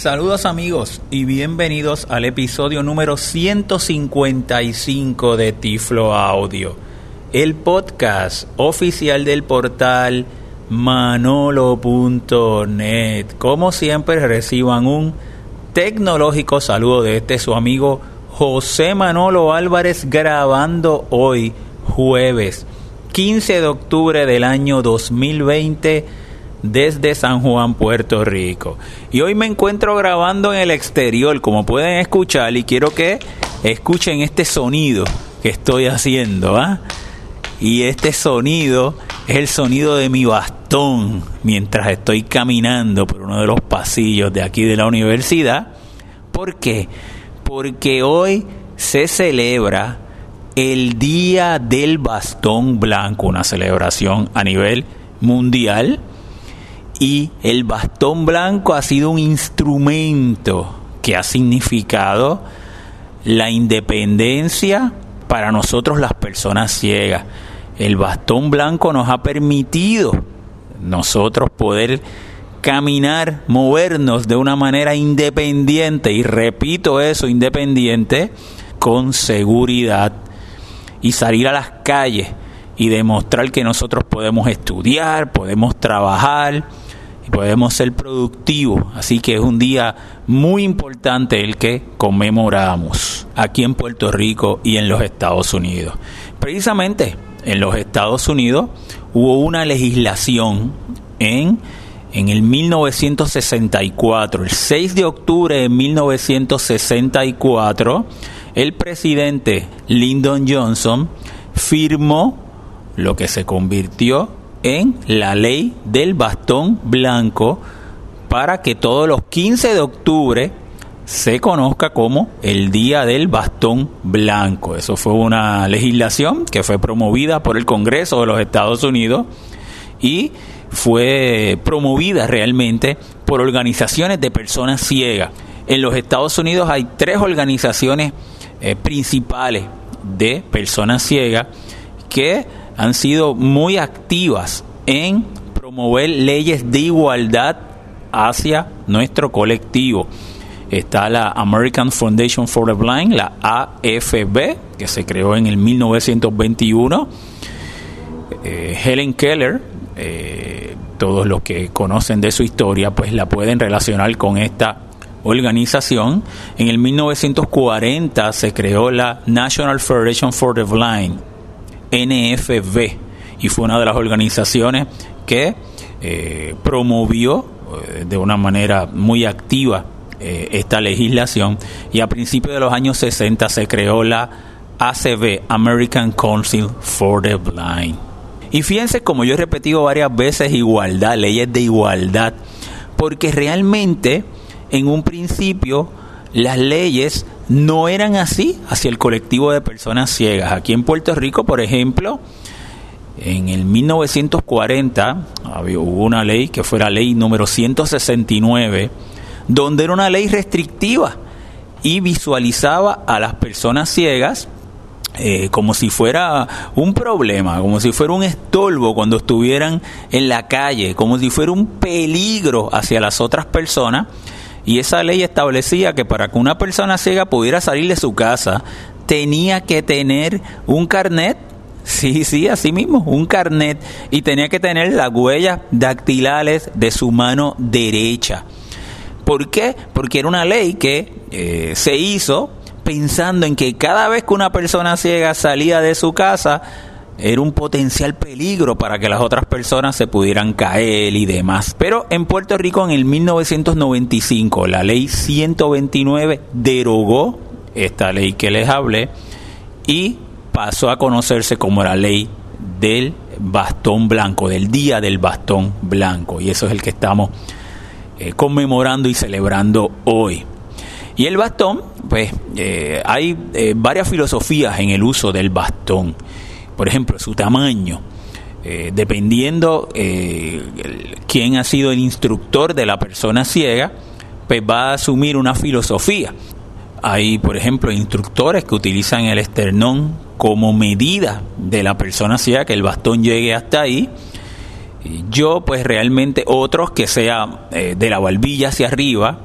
Saludos amigos y bienvenidos al episodio número 155 de Tiflo Audio, el podcast oficial del portal manolo.net. Como siempre reciban un tecnológico saludo de este su amigo José Manolo Álvarez grabando hoy jueves 15 de octubre del año 2020 desde San Juan, Puerto Rico. Y hoy me encuentro grabando en el exterior, como pueden escuchar, y quiero que escuchen este sonido que estoy haciendo. ¿ah? Y este sonido es el sonido de mi bastón mientras estoy caminando por uno de los pasillos de aquí de la universidad. ¿Por qué? Porque hoy se celebra el Día del Bastón Blanco, una celebración a nivel mundial y el bastón blanco ha sido un instrumento que ha significado la independencia para nosotros las personas ciegas. El bastón blanco nos ha permitido nosotros poder caminar, movernos de una manera independiente, y repito eso, independiente, con seguridad, y salir a las calles y demostrar que nosotros podemos estudiar, podemos trabajar, podemos ser productivos. Así que es un día muy importante el que conmemoramos aquí en Puerto Rico y en los Estados Unidos. Precisamente en los Estados Unidos hubo una legislación en, en el 1964, el 6 de octubre de 1964, el presidente Lyndon Johnson firmó lo que se convirtió en la ley del bastón blanco para que todos los 15 de octubre se conozca como el Día del Bastón Blanco. Eso fue una legislación que fue promovida por el Congreso de los Estados Unidos y fue promovida realmente por organizaciones de personas ciegas. En los Estados Unidos hay tres organizaciones eh, principales de personas ciegas que han sido muy activas en promover leyes de igualdad hacia nuestro colectivo. Está la American Foundation for the Blind, la AFB, que se creó en el 1921. Eh, Helen Keller, eh, todos los que conocen de su historia, pues la pueden relacionar con esta organización. En el 1940 se creó la National Federation for the Blind, NFB y fue una de las organizaciones que eh, promovió eh, de una manera muy activa eh, esta legislación y a principios de los años 60 se creó la ACB, American Council for the Blind. Y fíjense como yo he repetido varias veces igualdad, leyes de igualdad, porque realmente en un principio las leyes no eran así hacia el colectivo de personas ciegas. Aquí en Puerto Rico, por ejemplo, en el 1940 hubo una ley que fue la ley número 169, donde era una ley restrictiva y visualizaba a las personas ciegas eh, como si fuera un problema, como si fuera un estorbo cuando estuvieran en la calle, como si fuera un peligro hacia las otras personas y esa ley establecía que para que una persona ciega pudiera salir de su casa, tenía que tener un carnet Sí, sí, así mismo, un carnet y tenía que tener las huellas dactilares de su mano derecha. ¿Por qué? Porque era una ley que eh, se hizo pensando en que cada vez que una persona ciega salía de su casa, era un potencial peligro para que las otras personas se pudieran caer y demás. Pero en Puerto Rico en el 1995 la ley 129 derogó esta ley que les hablé y pasó a conocerse como la ley del bastón blanco, del día del bastón blanco. Y eso es el que estamos eh, conmemorando y celebrando hoy. Y el bastón, pues eh, hay eh, varias filosofías en el uso del bastón por ejemplo, su tamaño, eh, dependiendo eh, quién ha sido el instructor de la persona ciega, pues va a asumir una filosofía. Hay, por ejemplo, instructores que utilizan el esternón como medida de la persona ciega, que el bastón llegue hasta ahí. Yo, pues realmente otros que sea eh, de la barbilla hacia arriba,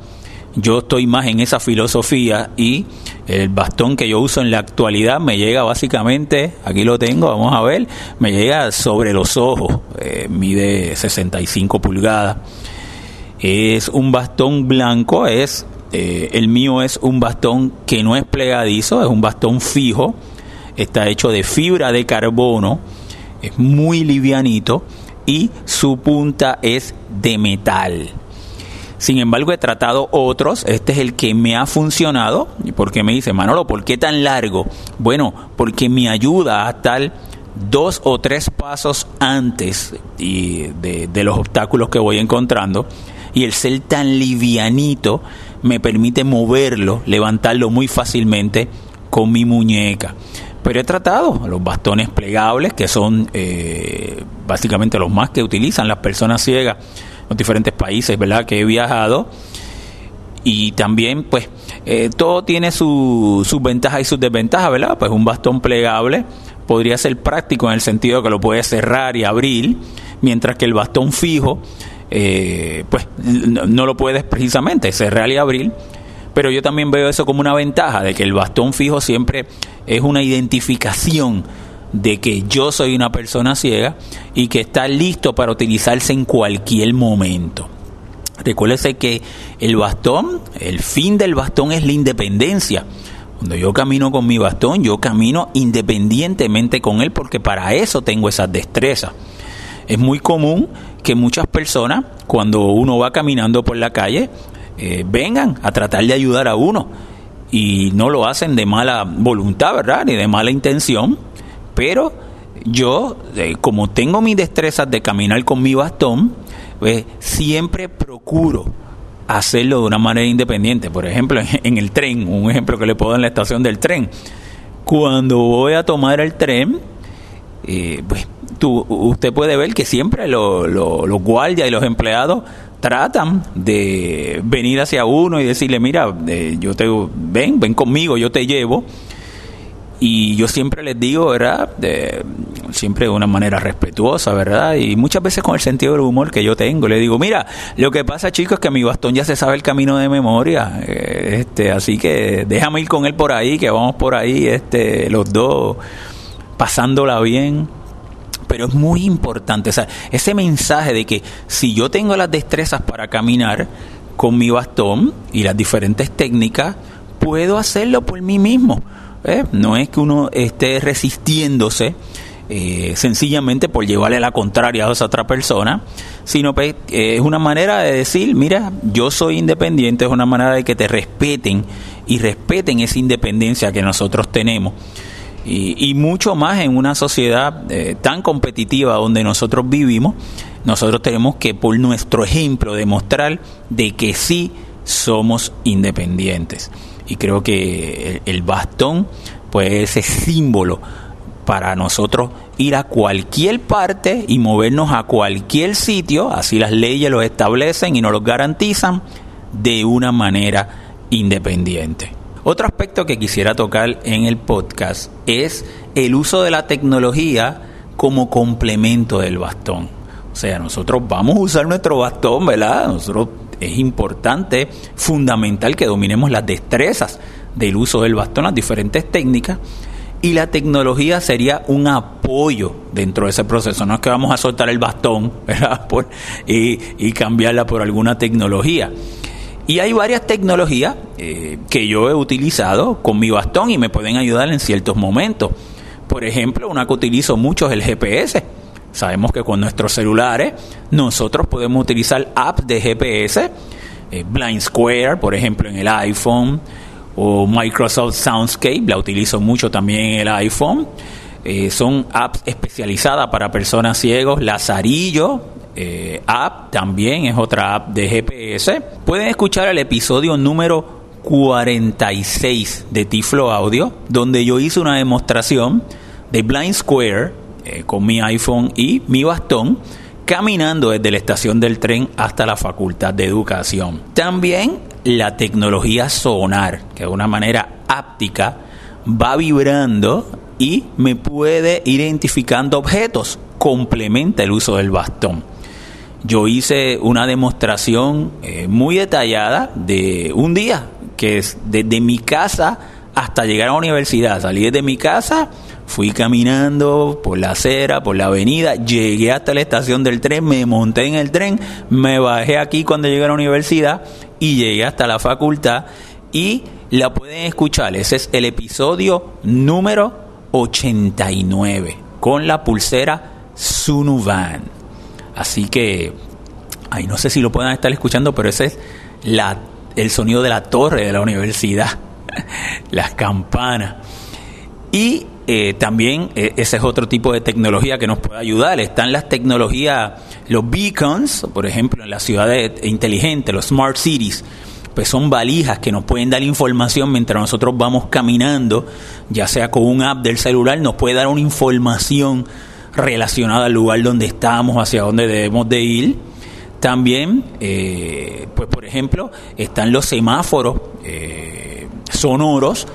yo estoy más en esa filosofía y el bastón que yo uso en la actualidad me llega básicamente, aquí lo tengo, vamos a ver, me llega sobre los ojos, eh, mide 65 pulgadas. Es un bastón blanco, es eh, el mío es un bastón que no es plegadizo, es un bastón fijo, está hecho de fibra de carbono, es muy livianito y su punta es de metal. Sin embargo, he tratado otros. Este es el que me ha funcionado. ¿Y por qué me dice, Manolo, por qué tan largo? Bueno, porque me ayuda a estar dos o tres pasos antes de, de los obstáculos que voy encontrando. Y el ser tan livianito me permite moverlo, levantarlo muy fácilmente con mi muñeca. Pero he tratado los bastones plegables, que son eh, básicamente los más que utilizan las personas ciegas los diferentes países, ¿verdad? Que he viajado. Y también, pues, eh, todo tiene sus ventajas y sus desventajas, ¿verdad? Pues un bastón plegable podría ser práctico en el sentido que lo puedes cerrar y abrir, mientras que el bastón fijo, eh, pues, no lo puedes precisamente cerrar y abrir pero yo también veo eso como una ventaja de que el bastón fijo siempre es una identificación de que yo soy una persona ciega y que está listo para utilizarse en cualquier momento. Recuérdese que el bastón, el fin del bastón es la independencia. Cuando yo camino con mi bastón, yo camino independientemente con él porque para eso tengo esas destrezas. Es muy común que muchas personas, cuando uno va caminando por la calle, eh, vengan a tratar de ayudar a uno. Y no lo hacen de mala voluntad, ¿verdad? Ni de mala intención. Pero yo, eh, como tengo mis destrezas de caminar con mi bastón, pues siempre procuro hacerlo de una manera independiente. Por ejemplo, en el tren, un ejemplo que le puedo dar en la estación del tren. Cuando voy a tomar el tren, eh, pues tú, usted puede ver que siempre los guardias y los empleados tratan de venir hacia uno y decirle, mira, eh, yo te ven, ven conmigo, yo te llevo. Y yo siempre les digo, ¿verdad? De, siempre de una manera respetuosa, ¿verdad? Y muchas veces con el sentido del humor que yo tengo, le digo, mira, lo que pasa, chicos, es que mi bastón ya se sabe el camino de memoria, eh, este, así que déjame ir con él por ahí, que vamos por ahí, este, los dos, pasándola bien pero es muy importante, o sea, ese mensaje de que si yo tengo las destrezas para caminar con mi bastón y las diferentes técnicas, puedo hacerlo por mí mismo. ¿Eh? No es que uno esté resistiéndose eh, sencillamente por llevarle la contraria a esa otra persona, sino que eh, es una manera de decir, mira, yo soy independiente, es una manera de que te respeten y respeten esa independencia que nosotros tenemos y, mucho más en una sociedad eh, tan competitiva donde nosotros vivimos, nosotros tenemos que por nuestro ejemplo demostrar de que sí somos independientes. Y creo que el, bastón, pues ese símbolo para nosotros ir a cualquier parte y movernos a cualquier sitio, así las leyes lo establecen y nos lo garantizan de una manera independiente. Otro aspecto que quisiera tocar en el podcast es el uso de la tecnología como complemento del bastón. O sea, nosotros vamos a usar nuestro bastón, ¿verdad? Nosotros es importante, fundamental que dominemos las destrezas del uso del bastón, las diferentes técnicas, y la tecnología sería un apoyo dentro de ese proceso. No es que vamos a soltar el bastón y cambiarla por alguna tecnología. Y hay varias tecnologías eh, que yo he utilizado con mi bastón y me pueden ayudar en ciertos momentos. Por ejemplo, una que utilizo mucho es el GPS. Sabemos que con nuestros celulares nosotros podemos utilizar apps de GPS, eh, Blind Square, por ejemplo, en el iPhone, o Microsoft Soundscape, la utilizo mucho también en el iPhone. Eh, son apps especializadas para personas ciegos, Lazarillo, eh, app también es otra app de GPS. Pueden escuchar el episodio número 46 de Tiflo Audio, donde yo hice una demostración de Blind Square eh, con mi iPhone y mi bastón caminando desde la estación del tren hasta la Facultad de Educación. También la tecnología sonar, que de una manera áptica va vibrando y me puede identificando objetos, complementa el uso del bastón. yo hice una demostración eh, muy detallada de un día, que es desde mi casa hasta llegar a la universidad. Salí desde mi casa, fui caminando por la acera, por la avenida, llegué hasta la estación del tren, me monté en el tren, me bajé aquí cuando llegué a la universidad y llegué hasta la facultad y la pueden escuchar. Ese es el episodio número 89 con la pulsera Sunuvan. Así que, ay, no sé si lo puedan estar escuchando, pero ese es la, el sonido de la torre de la universidad, las campanas. Y eh, también eh, ese es otro tipo de tecnología que nos puede ayudar. Están las tecnologías, los beacons, por ejemplo, en las ciudades inteligentes, los smart cities pues son valijas que nos pueden dar información mientras nosotros vamos caminando, ya sea con un app del celular, nos puede dar una información relacionada al lugar donde estamos, hacia dónde debemos de ir. También, eh, pues por ejemplo, están los semáforos sonoros.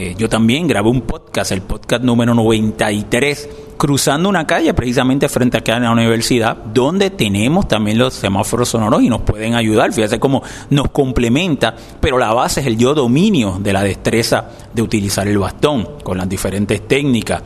Eh, yo también grabé un podcast, el podcast número 93 cruzando una calle precisamente frente a la universidad, donde tenemos también los semáforos sonoros y nos pueden ayudar. Fíjate cómo nos complementa, pero la base es el yo dominio de la destreza de utilizar el bastón con las diferentes técnicas.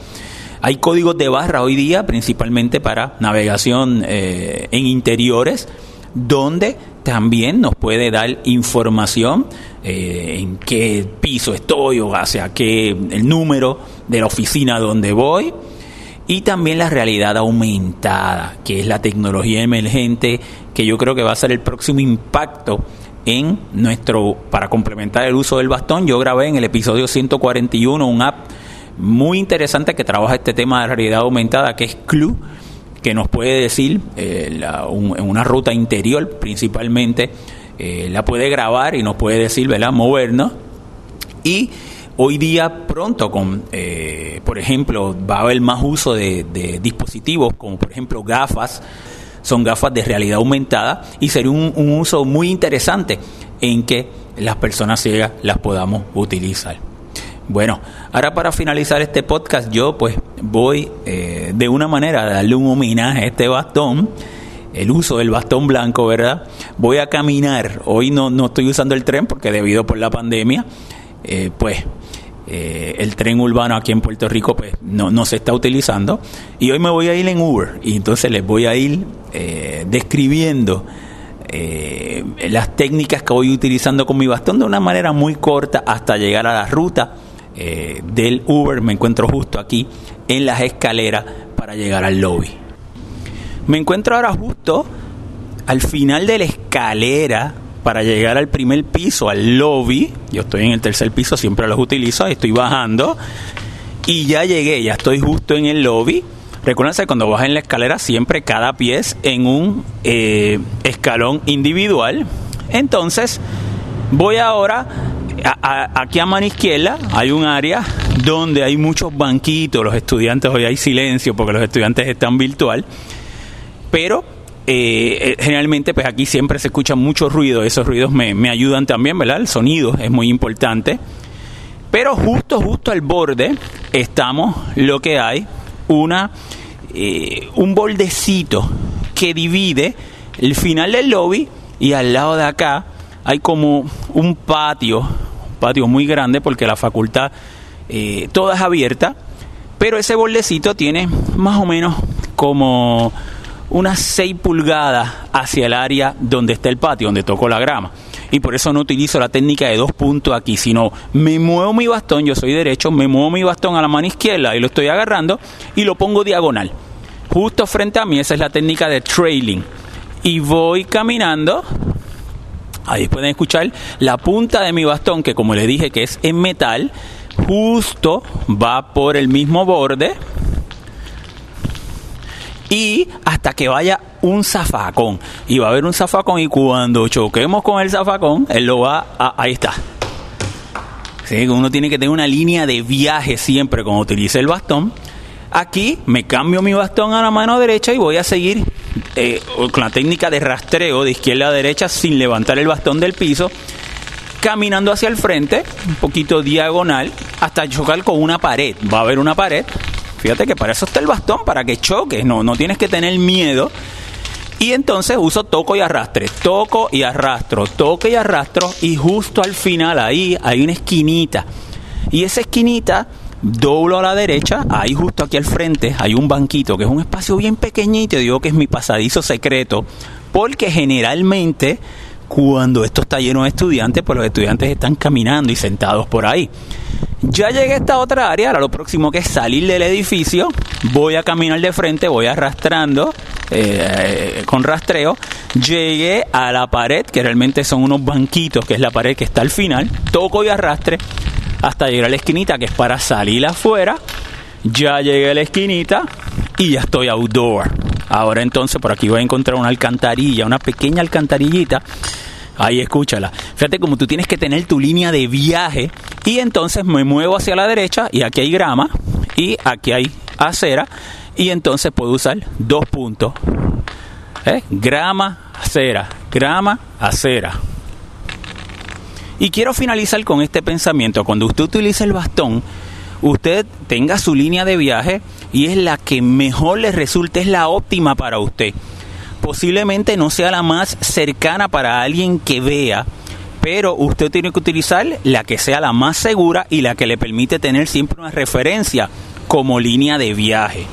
Hay códigos de barra hoy día, principalmente para navegación eh, en interiores, donde también nos puede dar información eh, en qué piso estoy o hacia qué el número de la oficina donde voy y también la realidad aumentada, que es la tecnología emergente, que yo creo que va a ser el próximo impacto en nuestro, para complementar el uso del bastón, yo grabé en el episodio 141 un app muy interesante que trabaja este tema de realidad aumentada, que es Clue, que nos puede decir eh, en una ruta interior principalmente, eh, la puede grabar y nos puede decir, ¿verdad?, movernos. Y Hoy día pronto, con, eh, por ejemplo, va a haber más uso de, dispositivos como por ejemplo gafas, son gafas de realidad aumentada y sería un, uso muy interesante en que las personas ciegas las podamos utilizar. Bueno, ahora para finalizar este podcast yo pues voy eh, de una manera a darle un homenaje a este bastón, el uso del bastón blanco, ¿verdad? Voy a caminar, hoy no, no estoy usando el tren porque debido por la pandemia, eh, pues eh, el tren urbano aquí en Puerto Rico pues no, no, se está utilizando. Y hoy me voy a ir en Uber. Y entonces les voy a ir eh, describiendo las técnicas que voy utilizando con mi bastón de una manera muy corta hasta llegar a la ruta del Uber. Me encuentro justo aquí en las escaleras para llegar al lobby me encuentro ahora justo al final de la escalera para llegar al primer piso, al lobby. Yo estoy en el tercer piso, siempre los utilizo, estoy bajando. Y ya llegué, ya estoy justo en el lobby. Recuerden que cuando bajas en la escalera, siempre cada pie en un eh, escalón individual. Entonces, voy ahora aquí a mano izquierda hay un área donde hay muchos banquitos, los estudiantes, hoy hay silencio porque los estudiantes están virtual, pero eh, eh, generalmente pues aquí siempre se escucha mucho ruido, esos ruidos me, me, ayudan también, ¿verdad? El sonido es muy importante. Pero justo, justo al borde estamos lo que hay, una, eh, un bordecito que divide el final del lobby y al lado de acá hay como un patio, un patio muy grande porque la facultad toda es abierta, pero ese bordecito tiene más o menos como unas 6 pulgadas hacia el área donde está el patio, donde toco la grama. Y por eso no utilizo la técnica de dos puntos aquí, sino me muevo mi bastón, yo soy derecho, me muevo mi bastón a la mano izquierda y lo estoy agarrando y lo pongo diagonal. Justo frente a mí, esa es la técnica de trailing. Y voy caminando Ahí pueden escuchar la punta de mi bastón, que como le dije que es en metal, justo va por el mismo borde y hasta que vaya un zafacón. Y va a haber un zafacón y cuando choquemos con el zafacón, él lo va a... Ahí está. ¿Sí? Uno tiene que tener una línea de viaje siempre cuando utilice el bastón. Aquí me cambio mi bastón a la mano derecha y voy a seguir eh, con la técnica de rastreo de izquierda a derecha sin levantar el bastón del piso, caminando hacia el frente, un poquito diagonal, hasta chocar con una pared. Va a haber una pared, Fíjate que para eso está el bastón, para que choques, no, no tienes que tener miedo. Y entonces uso toco y arrastre, toco y arrastro, toque y arrastro y justo al final ahí hay una esquinita. Y esa esquinita doblo a la derecha, ahí justo aquí al frente hay un banquito que es un espacio bien pequeñito, digo que es mi pasadizo secreto, porque generalmente cuando esto está lleno de estudiantes, pues los estudiantes están caminando y sentados por ahí. Ya llegué a esta otra área, ahora lo próximo que es salir del edificio, voy a caminar de frente, voy arrastrando eh, con rastreo, llegué a la pared, que realmente son unos banquitos, que es la pared que está al final, toco y arrastre hasta llegar a la esquinita, que es para salir afuera, ya llegué a la esquinita y ya estoy outdoor. Ahora entonces por aquí voy a encontrar una alcantarilla, una pequeña alcantarillita. Ahí escúchala. Fíjate como tú tienes que tener tu línea de viaje y entonces me muevo hacia la derecha y aquí hay grama y aquí hay acera y entonces puedo usar dos puntos. ¿Eh? Grama, acera, grama, acera. Y quiero finalizar con este pensamiento. Cuando usted utiliza el bastón, usted tenga su línea de viaje y es la que mejor le resulte, es la óptima para usted. Posiblemente no sea la más cercana para alguien que vea, pero usted tiene que utilizar la que sea la más segura y la que le permite tener siempre una referencia como línea de viaje.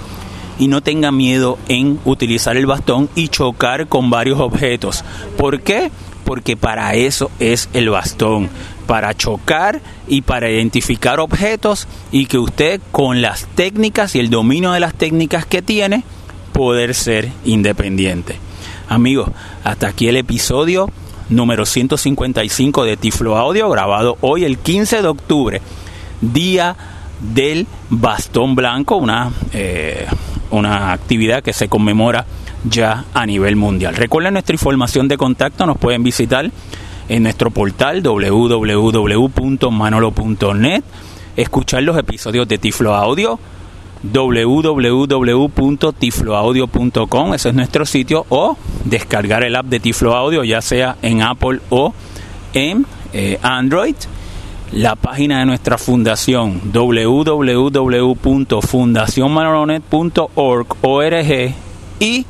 Y no tenga miedo en utilizar el bastón y chocar con varios objetos. ¿Por qué? Porque para eso es el bastón para chocar y para identificar objetos y que usted con las técnicas y el dominio de las técnicas que tiene, poder ser independiente. Amigos, hasta aquí el episodio número 155 de Tiflo Audio, grabado hoy el 15 de octubre, día del bastón blanco, una, eh, una actividad que se conmemora ya a nivel mundial. Recuerden nuestra información de contacto, nos pueden visitar en nuestro portal www.manolo.net, escuchar los episodios de Tiflo Audio www.tifloaudio.com, ese es nuestro sitio, o descargar el app de Tiflo Audio, ya sea en Apple o en eh, Android. La página de nuestra fundación www.fundacionmanolonet.org y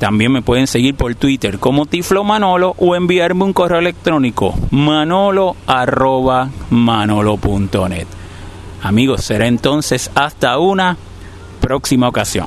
también me pueden seguir por Twitter como Tiflo Manolo o enviarme un correo electrónico manolo@manolo.net. Amigos, será entonces hasta una próxima ocasión.